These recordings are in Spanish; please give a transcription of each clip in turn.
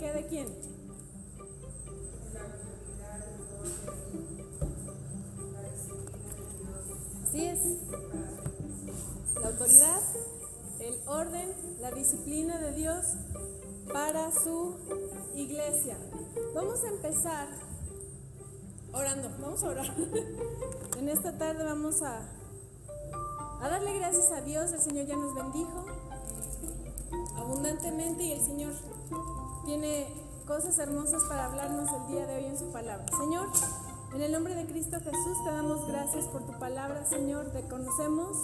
qué de quién? Así es. La autoridad, el orden, la disciplina de Dios para su iglesia. Vamos a empezar orando, vamos a orar. En esta tarde vamos a, a darle gracias a Dios, el Señor ya nos bendijo abundantemente y el Señor tiene cosas hermosas para hablarnos el día de hoy en su palabra. Señor, en el nombre de Cristo Jesús te damos gracias por tu palabra, Señor. Reconocemos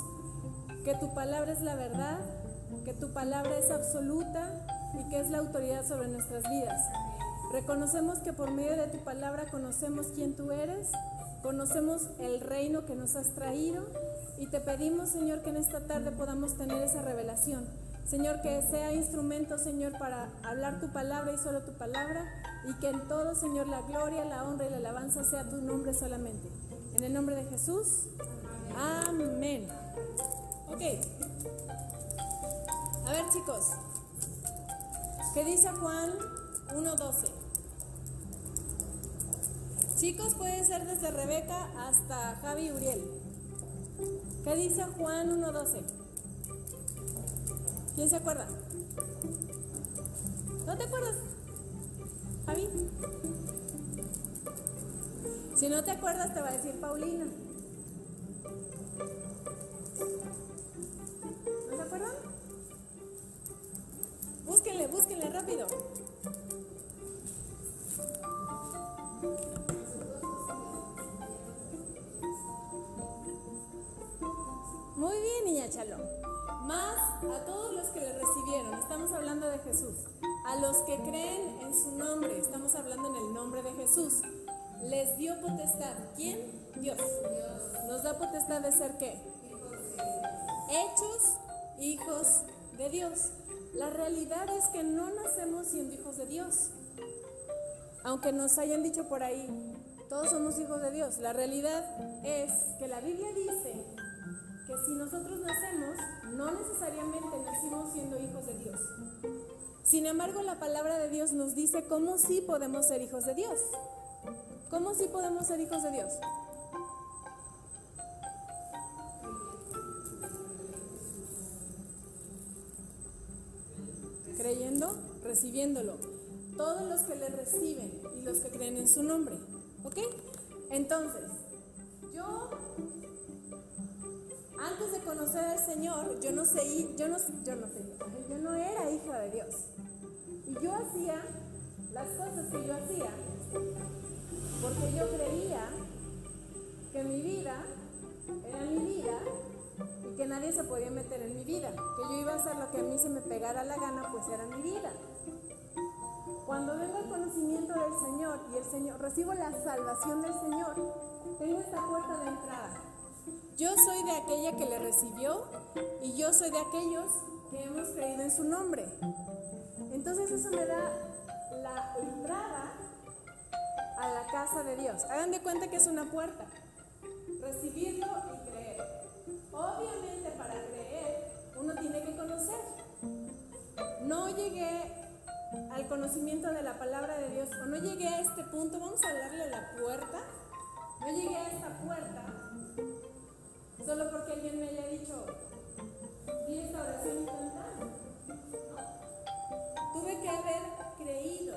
que tu palabra es la verdad, que tu palabra es absoluta y que es la autoridad sobre nuestras vidas. Reconocemos que por medio de tu palabra conocemos quién tú eres, conocemos el reino que nos has traído y te pedimos, Señor, que en esta tarde podamos tener esa revelación. Señor, que sea instrumento, Señor, para hablar tu palabra y solo tu palabra y que en todo, Señor, la gloria, la honra y la alabanza sea tu nombre solamente. En el nombre de Jesús. Amén. Ok. A ver, chicos. ¿Qué dice Juan 1.12? Chicos, puede ser desde Rebeca hasta Javi Uriel. ¿Qué dice Juan 1.12? ¿Quién se acuerda? ¿No te acuerdas? Javi. Si no te acuerdas, te va a decir Paulina. Jesús. A los que creen en su nombre, estamos hablando en el nombre de Jesús. Les dio potestad. ¿Quién? Dios. Nos da potestad de ser qué? Hechos hijos de Dios. La realidad es que no nacemos siendo hijos de Dios. Aunque nos hayan dicho por ahí, todos somos hijos de Dios. La realidad es que la Biblia dice que si nosotros nacemos, no necesariamente nacimos siendo hijos de Dios. Sin embargo, la palabra de Dios nos dice cómo sí podemos ser hijos de Dios. ¿Cómo sí podemos ser hijos de Dios? Creyendo, recibiéndolo. Todos los que le reciben y los que creen en su nombre. ¿Ok? Entonces, yo antes de conocer al Señor, yo no sé, yo no, yo no sé, yo no era hija de Dios. Yo hacía las cosas que yo hacía porque yo creía que mi vida era mi vida y que nadie se podía meter en mi vida, que yo iba a hacer lo que a mí se me pegara la gana, pues era mi vida. Cuando vengo al conocimiento del Señor y el Señor recibo la salvación del Señor, tengo esta puerta de entrada. Yo soy de aquella que le recibió y yo soy de aquellos que hemos creído en su nombre. Entonces eso me da la entrada a la casa de Dios. Hagan de cuenta que es una puerta. Recibirlo y creer. Obviamente para creer uno tiene que conocer. No llegué al conocimiento de la palabra de Dios o no llegué a este punto, vamos a hablarle la puerta. No llegué a esta puerta solo porque alguien me haya dicho, di esta oración y que haber creído.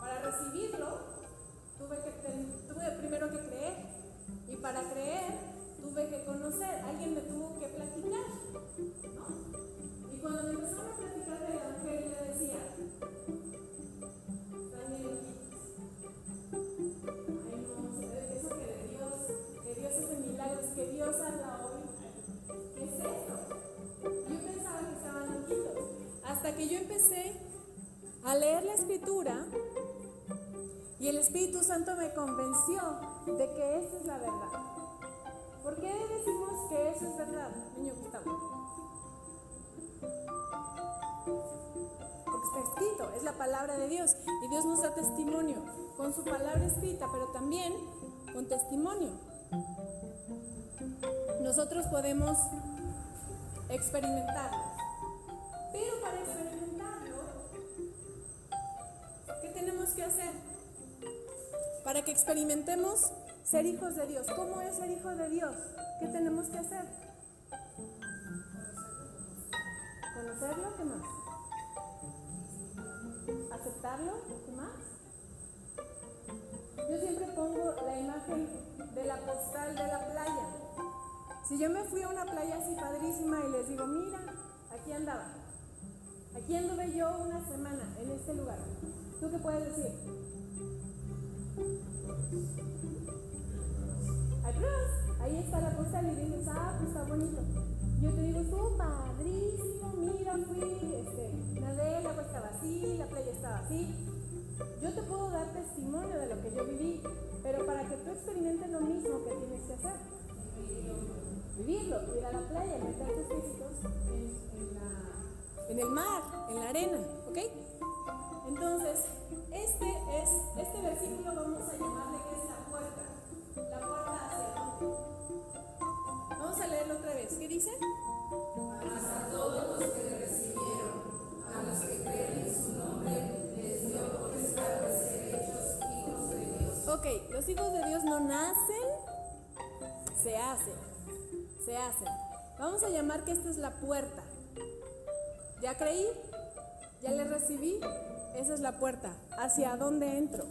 Para recibirlo, tuve, primero que creer. Y para creer, tuve que conocer. Alguien me tuvo que platicar. Y cuando me empezaron a platicar del Evangelio, decía, Que yo empecé a leer la escritura y el Espíritu Santo me convenció de que esa es la verdad. ¿Por qué decimos que eso es verdad, niño Gustavo? Porque está escrito, es la palabra de Dios y Dios nos da testimonio con su palabra escrita, pero también con testimonio nosotros podemos experimentarlo. Pero para experimentarlo, que hacer para que experimentemos ser hijos de Dios? ¿Cómo es ser hijo de Dios? ¿Qué tenemos que hacer? ¿Conocerlo? ¿Qué más? ¿Aceptarlo? ¿Qué más? Yo siempre pongo la imagen de la postal de la playa. Si yo me fui a una playa así padrísima y les digo, mira, aquí andaba. Anduve yo una semana en este lugar. ¿Tú qué puedes decir? Pruebas. Ahí está la postal y dices, ah, pues está bonito. Yo te digo, estuvo padrísimo, mira, fui, este, nadé, el agua estaba así, la playa estaba así. Yo te puedo dar testimonio de lo que yo viví, pero para que tú experimentes lo mismo que tienes que hacer. Vivirlo, ir a la playa, meter tus piecitos en, en el mar, en la arena, ¿ok? Entonces, este es, este versículo vamos a llamarle que es la puerta. La puerta hacia dónde. Vamos a leerlo otra vez. ¿Qué dice? a todos los que le recibieron, a los que creen en su nombre, les dio potestad de ser hechos hijos de Dios. Ok, los hijos de Dios no nacen, se hacen. Se hacen. Vamos a llamar que esta es la puerta. ¿Ya creí? ¿Ya le recibí? Esa es la puerta. ¿Hacia dónde entro?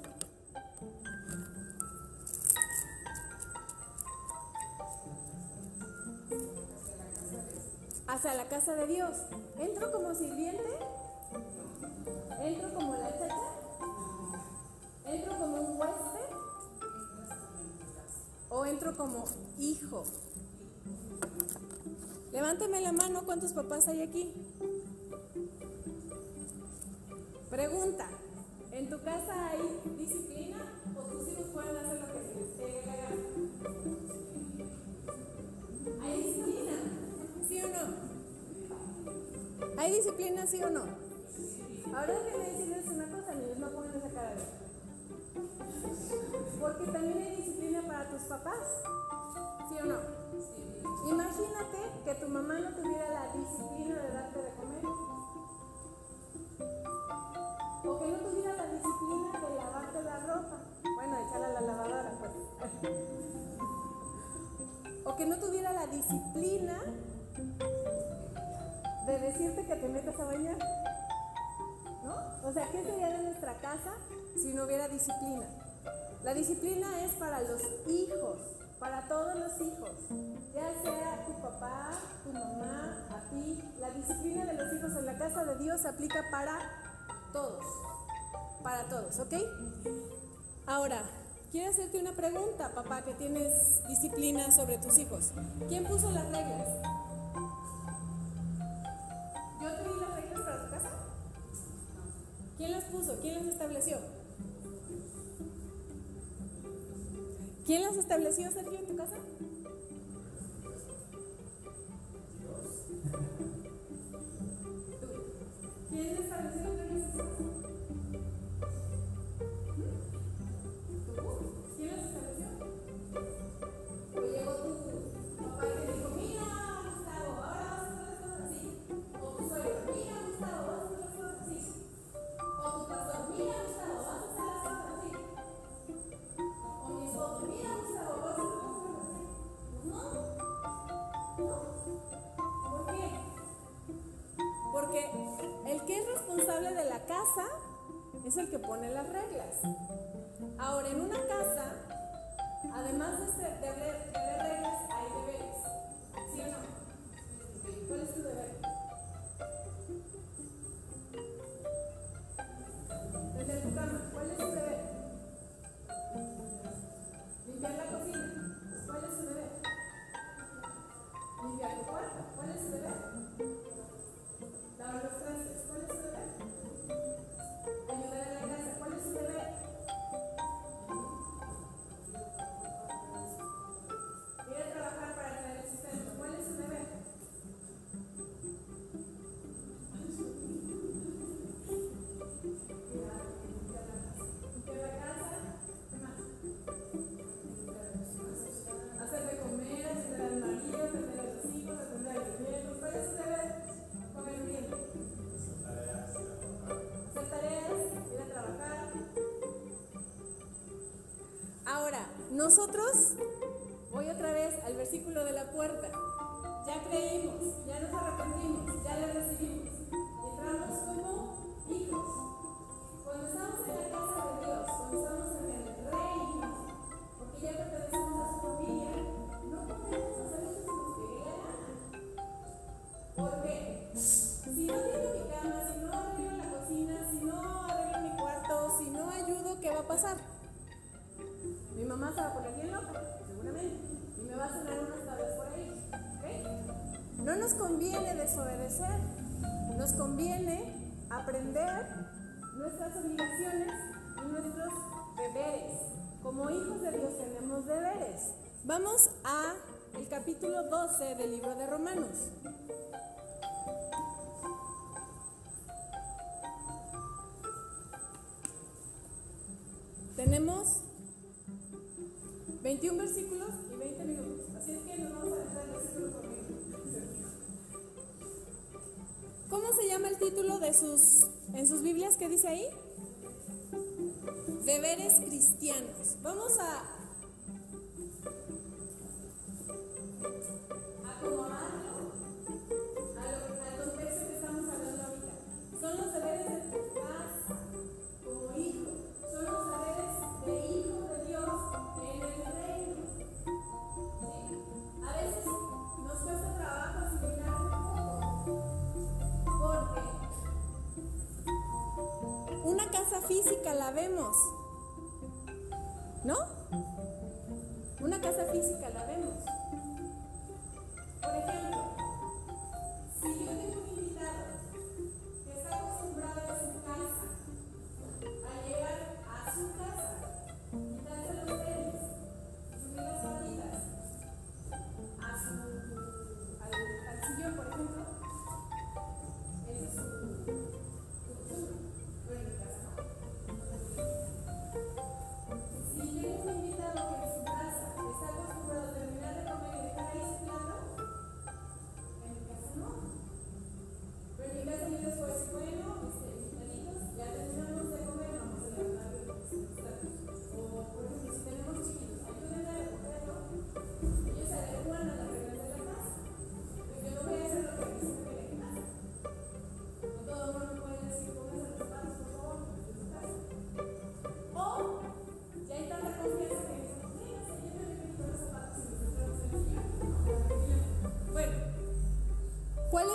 Hacia la casa de Dios. ¿Entro como sirviente? ¿Entro como la chacha? ¿Entro como un huésped? ¿O entro como hijo? Levánteme la mano, ¿cuántos papás hay aquí? Pregunta, ¿en tu casa hay disciplina o tus hijos pueden hacer lo que se les? ¿Hay disciplina? ¿Sí o no? ¿Hay disciplina, sí o no? Ahora déjenme decirles una cosa, niños, no pongan esa cara. Porque también hay disciplina para tus papás, ¿sí o no? Imagínate que tu mamá no tuviera la disciplina de darte de ropa. Bueno, echarla a la lavadora, pues. O que no tuviera la disciplina de decirte que te metas a bañar. ¿No? O sea, ¿qué sería de nuestra casa si no hubiera disciplina? La disciplina es para los hijos, para todos los hijos, ya sea tu papá, tu mamá, a ti. La disciplina de los hijos en la casa de Dios se aplica para todos, para todos, ¿ok? Ahora, quiero hacerte una pregunta, papá, que tienes disciplina sobre tus hijos. ¿Quién puso las reglas? ¿Yo te di las reglas para tu casa? ¿Quién las puso? ¿Quién las estableció? ¿Quién las estableció, Sergio, en tu casa? ¿Quién estableció las reglas ¿Por qué? Porque el que es responsable de la casa es el que pone las reglas. Ahora, en una casa, además de, ser- de de reglas, Ahora, nosotros, voy otra vez al versículo de la puerta, ya creímos, ya nos conviene aprender nuestras obligaciones y nuestros deberes. Como hijos de Dios tenemos deberes. Vamos a el capítulo 12 del libro de Romanos. Tenemos 21 versículos título de sus, en sus Biblias que dice ahí? Deberes cristianos. Vamos a sabemos.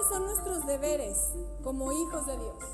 son nuestros deberes como hijos de Dios?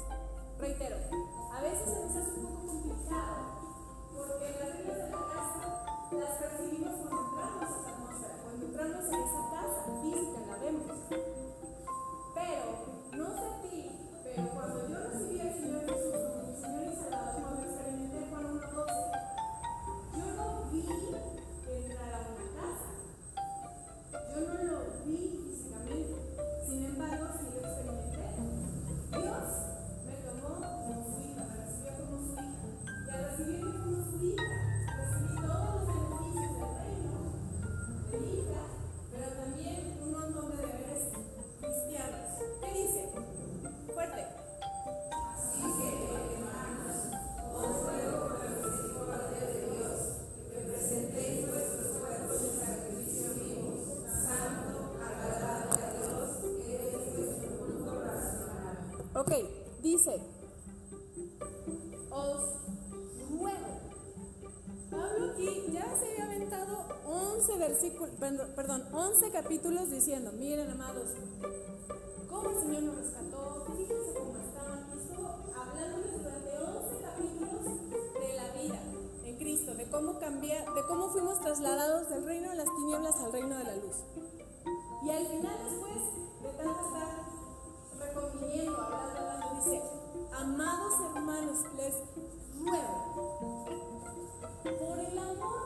Dice, os ruego. Pablo aquí ya se había aventado 11 versículos, perdón, 11 capítulos diciendo, miren amados, cómo el Señor nos rescató, fíjense cómo estaban, y estuvo hablándoles durante 11 capítulos de la vida en Cristo, de cómo cambiar, de cómo fuimos trasladados del reino de las tinieblas al reino de la luz. Y al final después de tanto estar reconviniendo, hablando, amados hermanos, les ruego, por el amor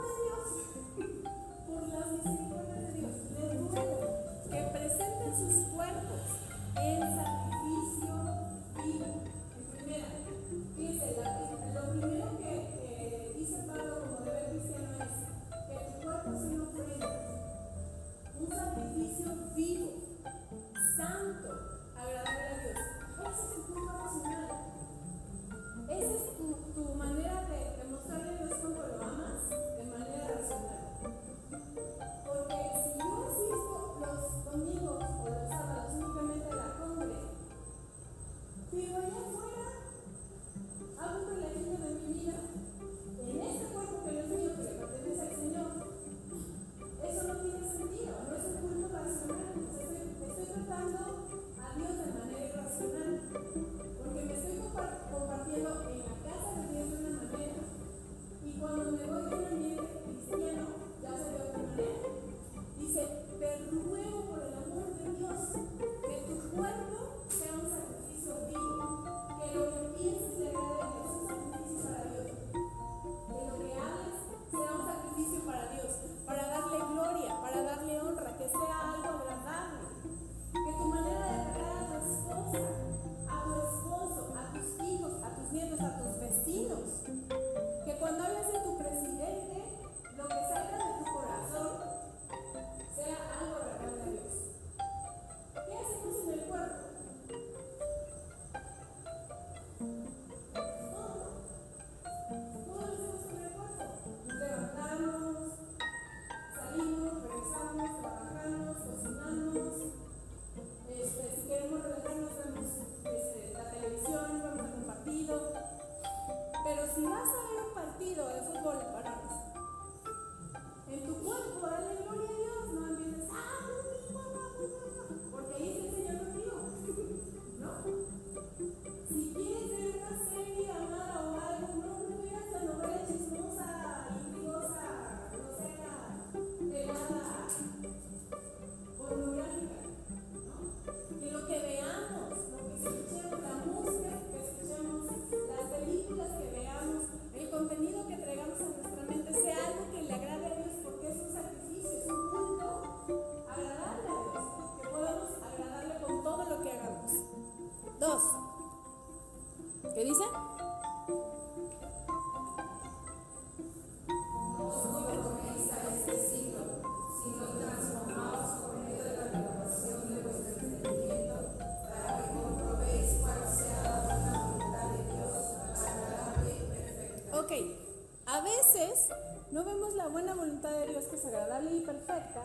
no vemos la buena voluntad de Dios que es agradable y perfecta,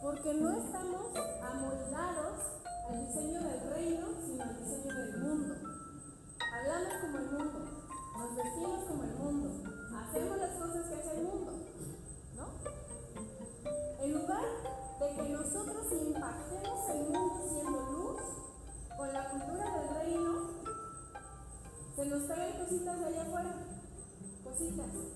porque no estamos amoldados al diseño del reino, sino al diseño del mundo. Hablamos como el mundo, nos vestimos como el mundo, hacemos las cosas que hace el mundo, ¿no? En lugar de que nosotros impactemos el mundo siendo luz, con la cultura del reino, se nos traen cositas de allá afuera, cositas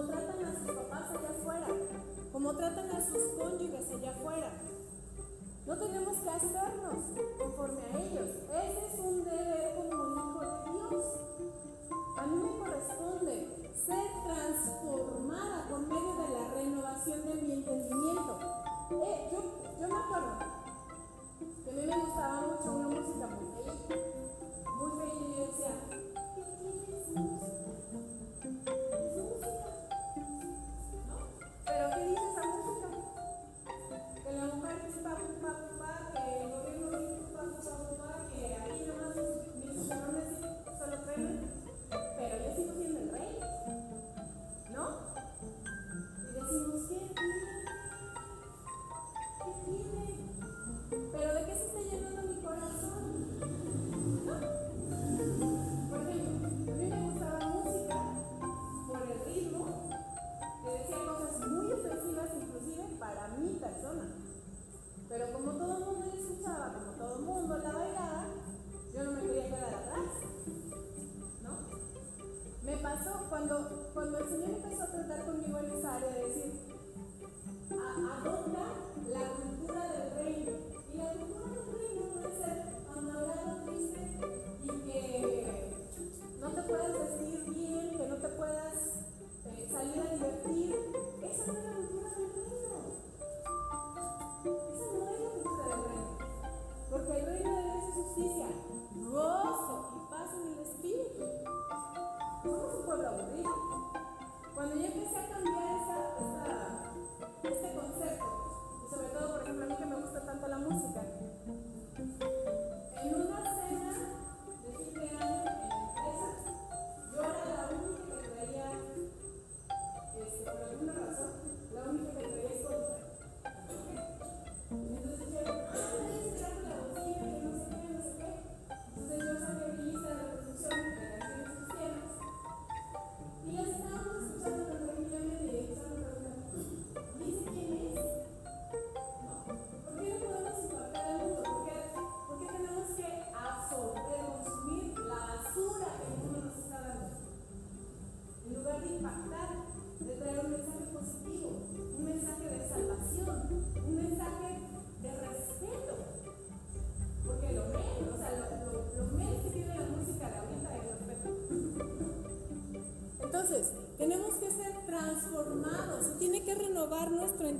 como tratan a sus papás allá afuera, como tratan a sus cónyuges allá afuera. No tenemos que hacernos conforme a ellos. Ese es un deber como hijo de Dios. A mí me corresponde ser transformada por medio de la renovación de mi entendimiento. Eh, yo, me acuerdo que a mí me gustaba mucho una música muy feliz, muy feliz y decía,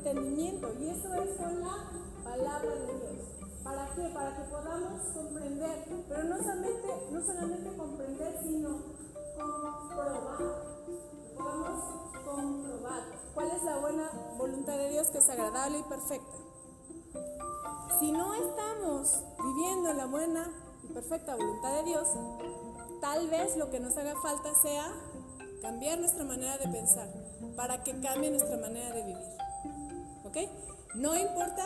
entendimiento. Y eso es con la palabra de Dios. ¿Para qué? Para que podamos comprender, pero no solamente, no solamente comprender, sino comprobar. Podamos comprobar cuál es la buena voluntad de Dios que es agradable y perfecta. Si no estamos viviendo la buena y perfecta voluntad de Dios, tal vez lo que nos haga falta sea cambiar nuestra manera de pensar para que cambie nuestra manera de vivir. No importa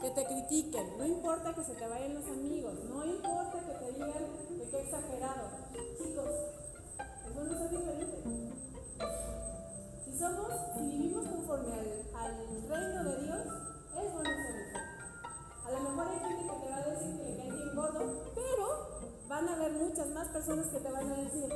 que te critiquen, no importa que se te vayan los amigos, no importa que te digan que qué exagerado. Chicos, eso no es diferente. Si somos, si vivimos conforme al, reino de Dios, es bueno ser diferente. A lo mejor hay gente que te va a decir que le caes bien gordo, pero van a haber muchas más personas que te van a decir,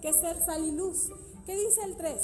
que es ser sal y luz. ¿Qué dice el 3?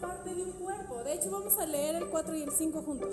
parte de un cuerpo. De hecho, vamos a leer el 4 y el 5 juntos.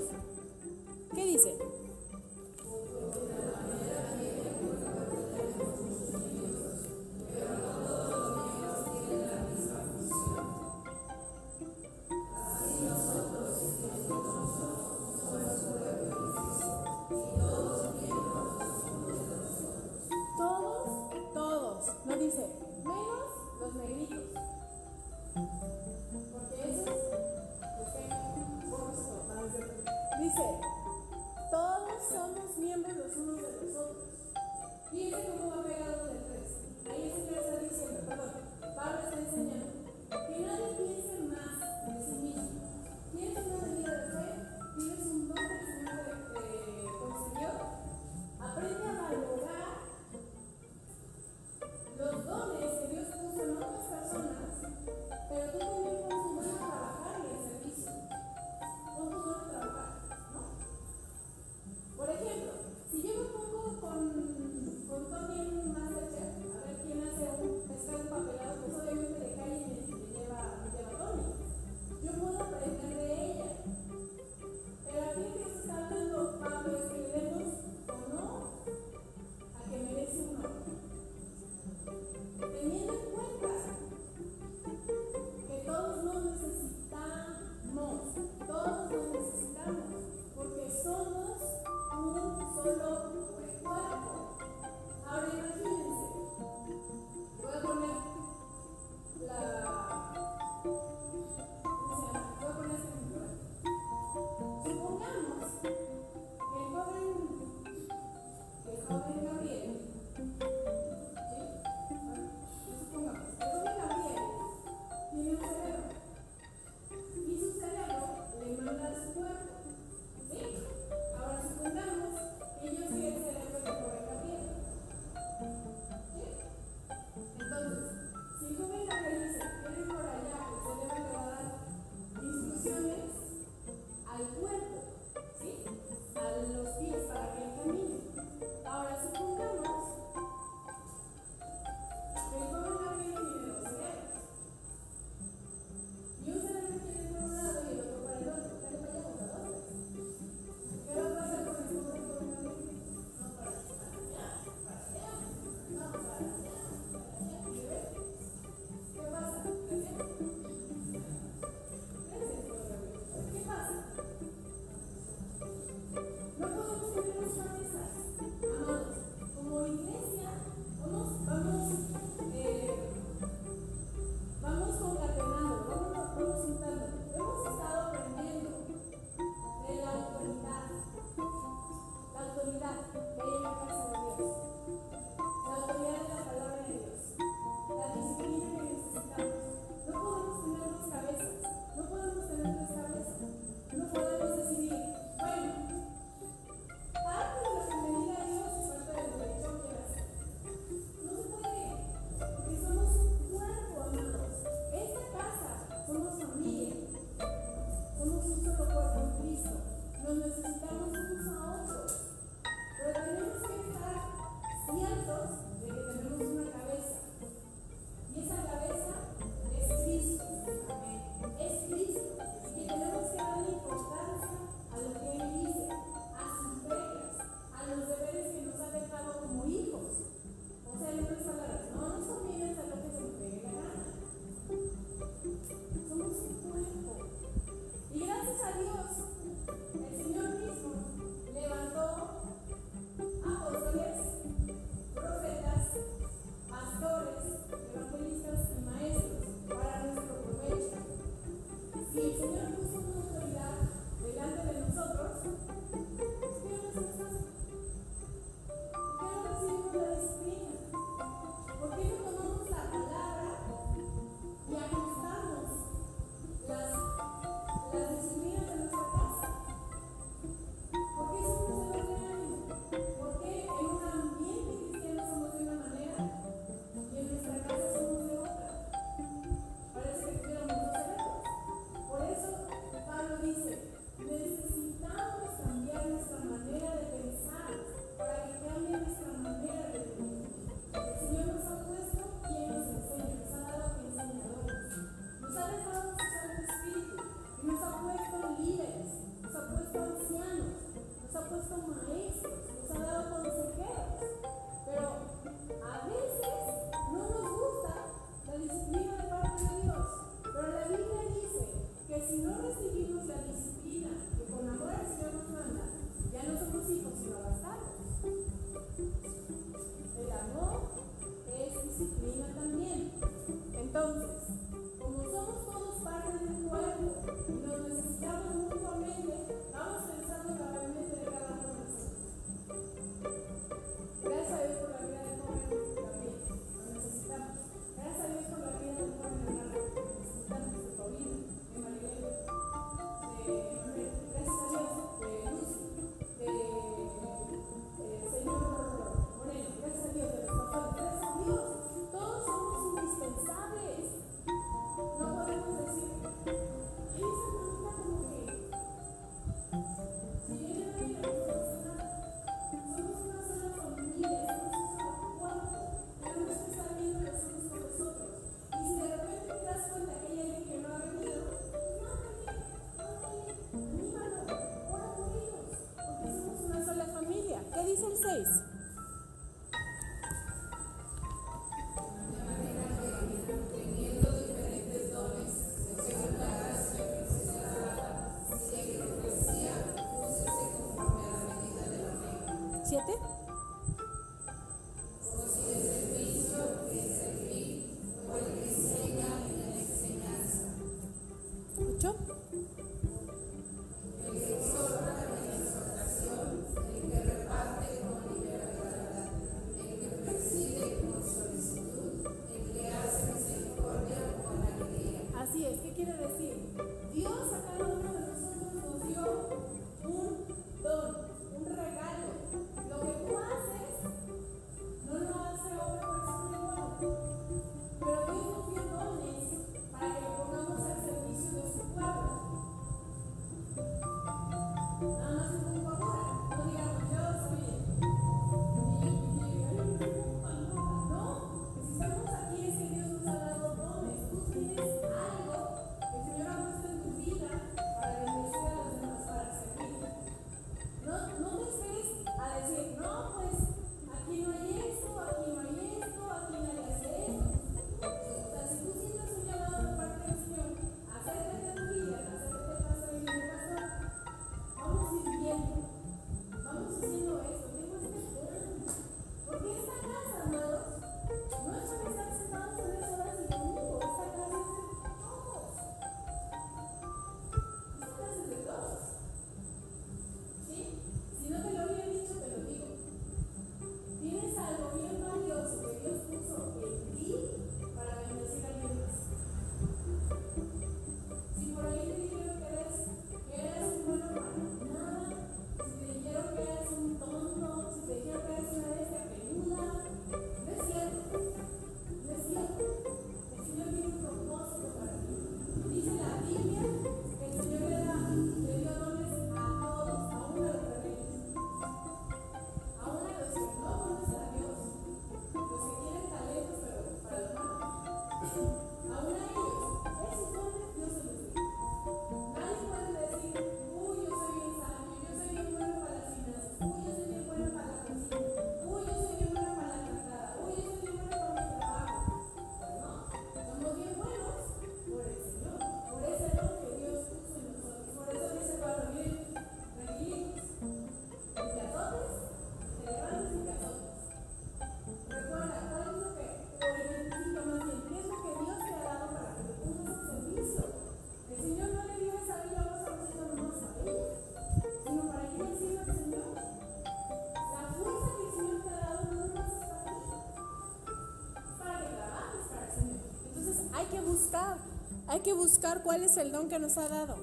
Hay que buscar cuál es el don que nos ha dado.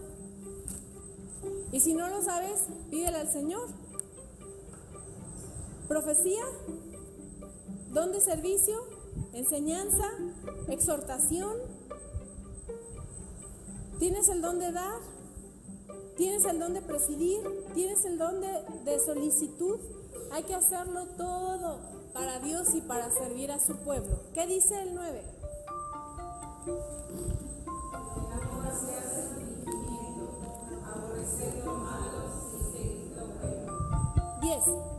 Y si no lo sabes, pídele al Señor. Profecía, don de servicio, enseñanza, exhortación. Tienes el don de dar, tienes el don de presidir, tienes el don de, de solicitud. Hay que hacerlo todo para Dios y para servir a su pueblo. ¿Qué dice el 9? です。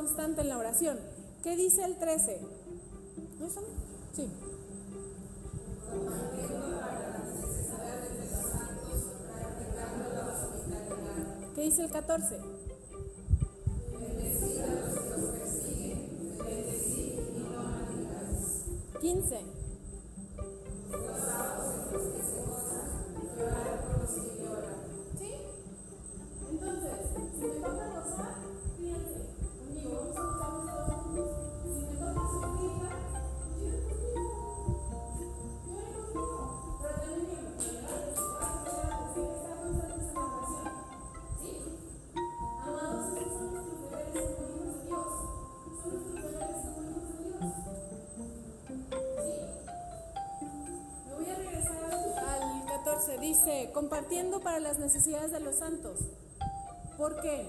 constante en la oración. ¿Qué dice el 13? ¿No está bien? Sí. ¿Qué dice el 14? compartiendo para las necesidades de los santos. ¿Por qué?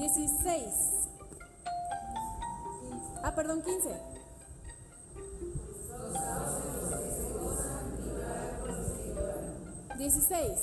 16. Ah, perdón, 15. Dieciséis.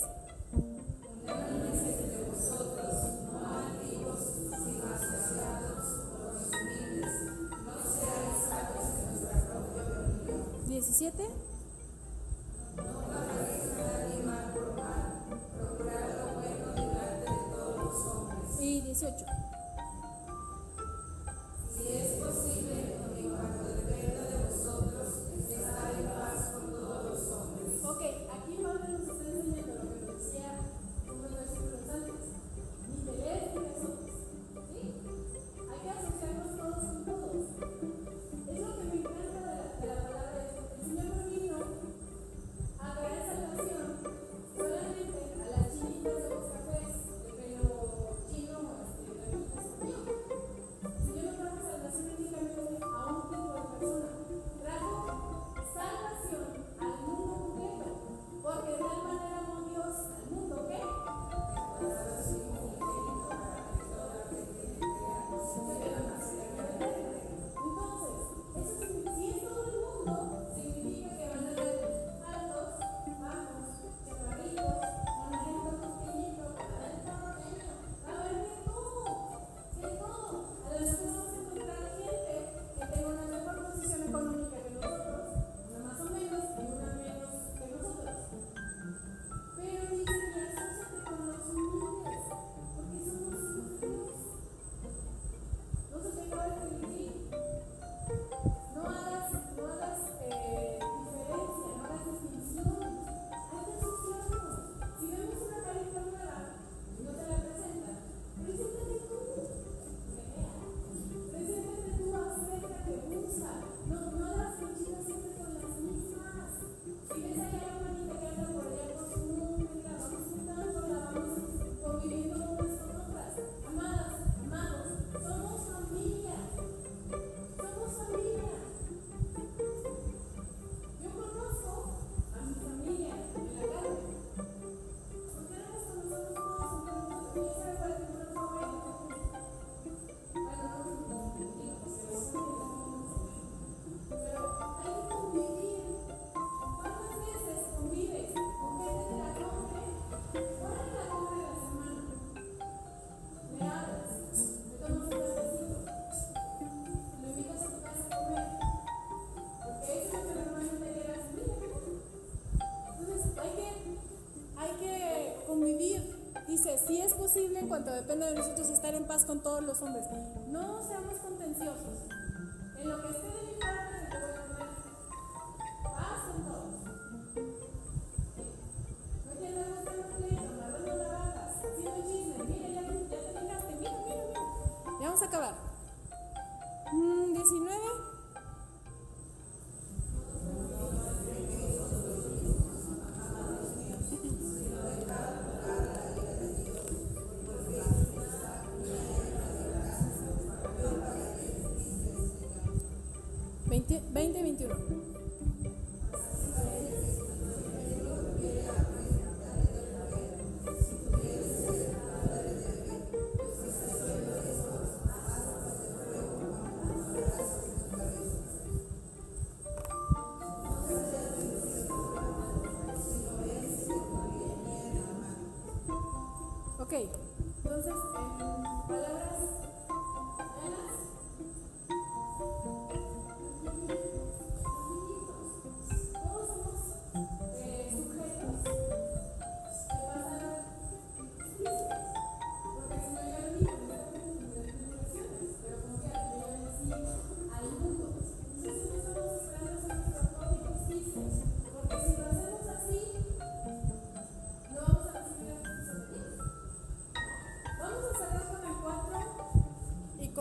cuanto depende de nosotros estar en paz con todos los hombres.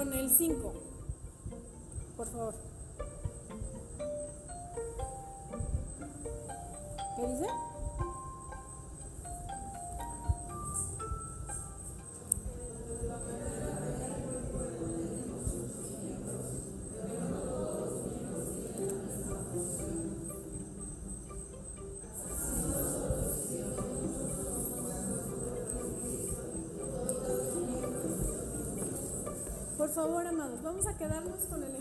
con el 5. favor, amados, vamos a quedarnos con el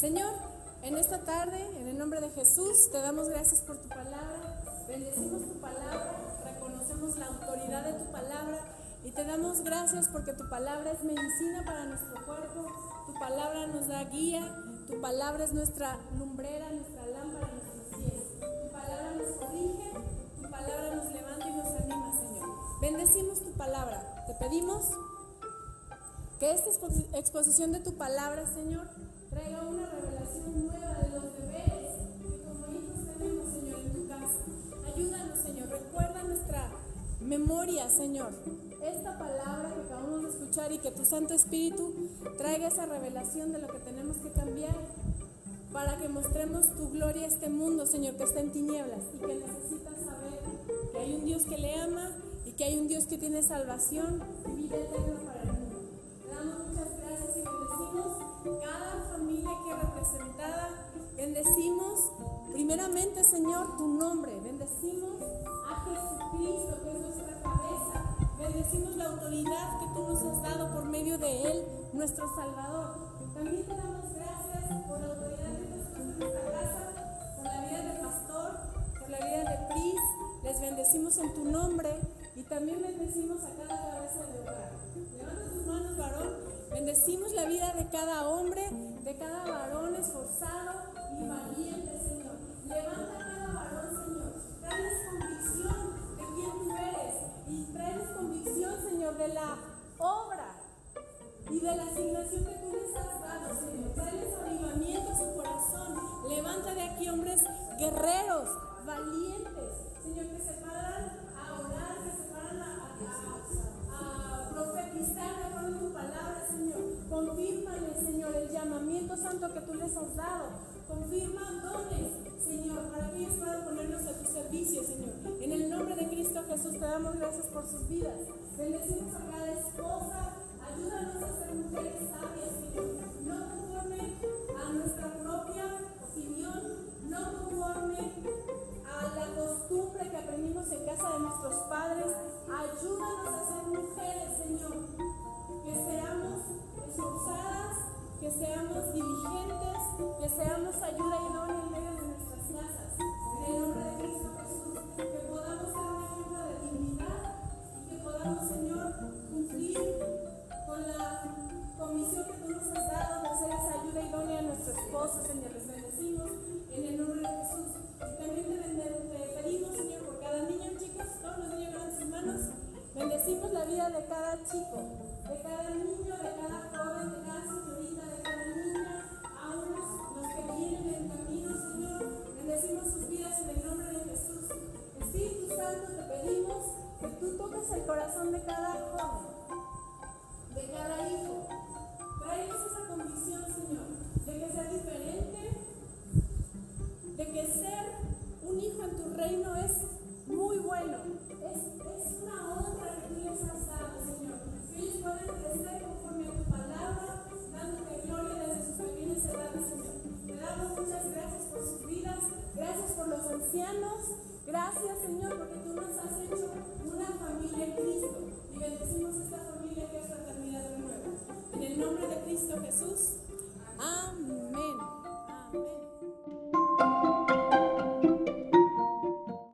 Señor, en esta tarde, en el nombre de Jesús, te damos gracias por tu palabra, bendecimos tu palabra, reconocemos la autoridad de tu palabra y te damos gracias porque tu palabra es medicina para nuestro cuerpo, tu palabra nos da guía, tu palabra es nuestra lumbrera, nuestra lámpara, nuestros pies. Tu palabra nos corrige, tu palabra nos levanta y nos anima, Señor. Bendecimos tu palabra, te pedimos que esta exposición de tu palabra, Señor, traiga una revelación nueva de los deberes que como hijos tenemos, Señor, en tu casa. Ayúdanos, Señor, recuerda nuestra memoria, Señor. Esta palabra que acabamos de escuchar y que tu Santo Espíritu traiga esa revelación de lo que tenemos que cambiar para que mostremos tu gloria a este mundo, Señor, que está en tinieblas y que necesita saber que hay un Dios que le ama y que hay un Dios que tiene salvación y vida eterna para él. Bendecimos primeramente, Señor, tu nombre. Bendecimos a Jesucristo, que es nuestra cabeza. Bendecimos la autoridad que tú nos has dado por medio de Él, nuestro Salvador. También te damos gracias por la autoridad que nos en nuestra casa, por la vida del pastor, por la vida de Cris. Les bendecimos en tu nombre y también bendecimos a cada cabeza de hogar. Levanta tus manos, varón. Bendecimos la vida de cada hombre, de cada varón esforzado Valiente, Señor. Levanta cada varón, Señor. Traenles convicción de quien tú eres. Y traenles convicción, Señor, de la obra y de la asignación que tú les has dado, Señor. Traenles arribamiento a su corazón. Levanta de aquí hombres guerreros, valientes, Señor, que se paran a orar, que se paran a profetizar de acuerdo a tu palabra, Señor. Confírmale, Señor, el llamamiento santo que tú les has dado confirma dones, Señor, para que ellos puedan ponernos a tu servicio, Señor. En el nombre de Cristo Jesús te damos gracias por sus vidas. Bendecimos a cada esposa, ayúdanos a ser mujeres sabias, Señor.